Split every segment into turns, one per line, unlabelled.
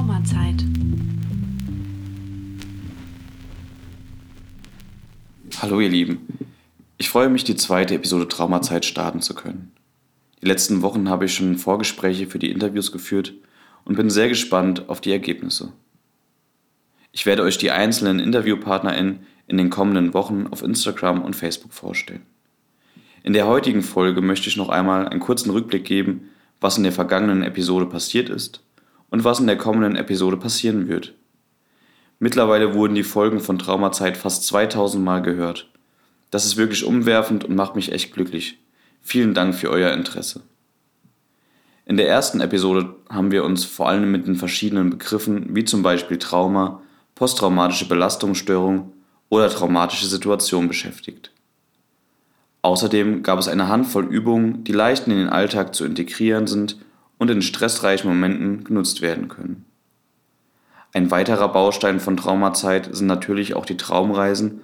Traumazeit. Hallo ihr Lieben. Ich freue mich, die zweite Episode Traumazeit starten zu können. Die letzten Wochen habe ich schon Vorgespräche für die Interviews geführt und bin sehr gespannt auf die Ergebnisse. Ich werde euch die einzelnen InterviewpartnerInnen in den kommenden Wochen auf Instagram und Facebook vorstellen. In der heutigen Folge möchte ich noch einmal einen kurzen Rückblick geben, was in der vergangenen Episode passiert ist und was in der kommenden Episode passieren wird. Mittlerweile wurden die Folgen von Traumazeit fast 2000 Mal gehört. Das ist wirklich umwerfend und macht mich echt glücklich. Vielen Dank für euer Interesse. In der ersten Episode haben wir uns vor allem mit den verschiedenen Begriffen wie zum Beispiel Trauma, posttraumatische Belastungsstörung oder traumatische Situation beschäftigt. Außerdem gab es eine Handvoll Übungen, die leicht in den Alltag zu integrieren sind und in stressreichen Momenten genutzt werden können. Ein weiterer Baustein von Traumazeit sind natürlich auch die Traumreisen,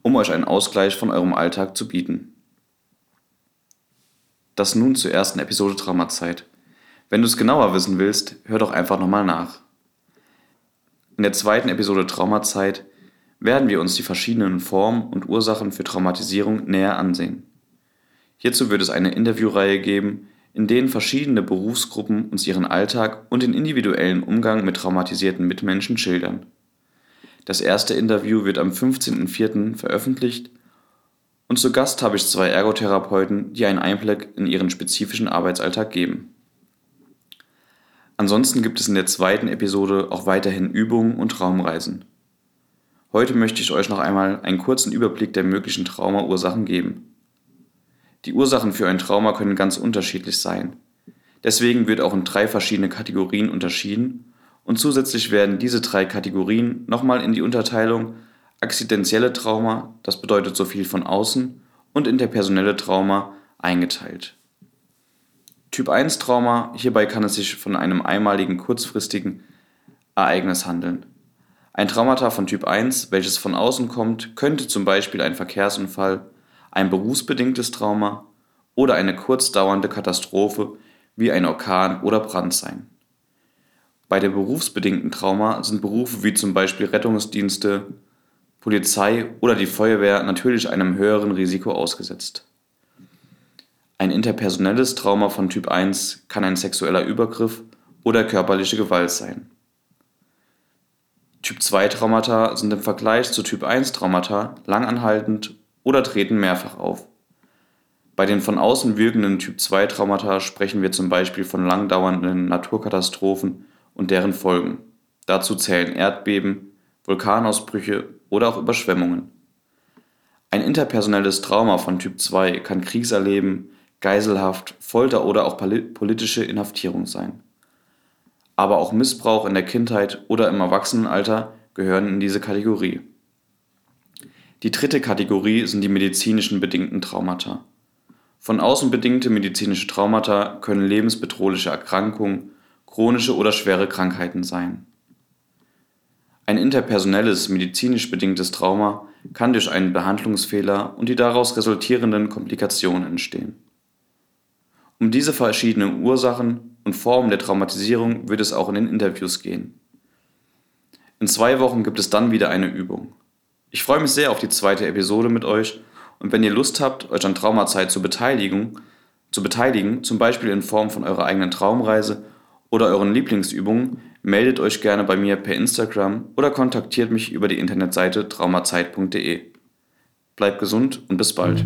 um euch einen Ausgleich von eurem Alltag zu bieten. Das nun zur ersten Episode Traumazeit. Wenn du es genauer wissen willst, hör doch einfach nochmal nach. In der zweiten Episode Traumazeit werden wir uns die verschiedenen Formen und Ursachen für Traumatisierung näher ansehen. Hierzu wird es eine Interviewreihe geben, in denen verschiedene Berufsgruppen uns ihren Alltag und den individuellen Umgang mit traumatisierten Mitmenschen schildern. Das erste Interview wird am 15.04. veröffentlicht und zu Gast habe ich zwei Ergotherapeuten, die einen Einblick in ihren spezifischen Arbeitsalltag geben. Ansonsten gibt es in der zweiten Episode auch weiterhin Übungen und Traumreisen. Heute möchte ich euch noch einmal einen kurzen Überblick der möglichen Traumaursachen geben. Die Ursachen für ein Trauma können ganz unterschiedlich sein. Deswegen wird auch in drei verschiedene Kategorien unterschieden und zusätzlich werden diese drei Kategorien nochmal in die Unterteilung akzidentielle Trauma, das bedeutet so viel von außen, und interpersonelle Trauma eingeteilt. Typ 1 Trauma, hierbei kann es sich von einem einmaligen kurzfristigen Ereignis handeln. Ein Traumata von Typ 1, welches von außen kommt, könnte zum Beispiel ein Verkehrsunfall, ein berufsbedingtes Trauma oder eine kurzdauernde Katastrophe wie ein Orkan oder Brand sein. Bei der berufsbedingten Trauma sind Berufe wie zum Beispiel Rettungsdienste, Polizei oder die Feuerwehr natürlich einem höheren Risiko ausgesetzt. Ein interpersonelles Trauma von Typ 1 kann ein sexueller Übergriff oder körperliche Gewalt sein. Typ 2 Traumata sind im Vergleich zu Typ 1 Traumata langanhaltend oder treten mehrfach auf. Bei den von außen wirkenden Typ-2-Traumata sprechen wir zum Beispiel von langdauernden Naturkatastrophen und deren Folgen. Dazu zählen Erdbeben, Vulkanausbrüche oder auch Überschwemmungen. Ein interpersonelles Trauma von Typ 2 kann Kriegserleben, Geiselhaft, Folter oder auch politische Inhaftierung sein. Aber auch Missbrauch in der Kindheit oder im Erwachsenenalter gehören in diese Kategorie. Die dritte Kategorie sind die medizinischen bedingten Traumata. Von außen bedingte medizinische Traumata können lebensbedrohliche Erkrankungen, chronische oder schwere Krankheiten sein. Ein interpersonelles medizinisch bedingtes Trauma kann durch einen Behandlungsfehler und die daraus resultierenden Komplikationen entstehen. Um diese verschiedenen Ursachen und Formen der Traumatisierung wird es auch in den Interviews gehen. In zwei Wochen gibt es dann wieder eine Übung. Ich freue mich sehr auf die zweite Episode mit euch und wenn ihr Lust habt, euch an Traumazeit zu beteiligen, zu beteiligen, zum Beispiel in Form von eurer eigenen Traumreise oder euren Lieblingsübungen, meldet euch gerne bei mir per Instagram oder kontaktiert mich über die Internetseite traumazeit.de. Bleibt gesund und bis bald.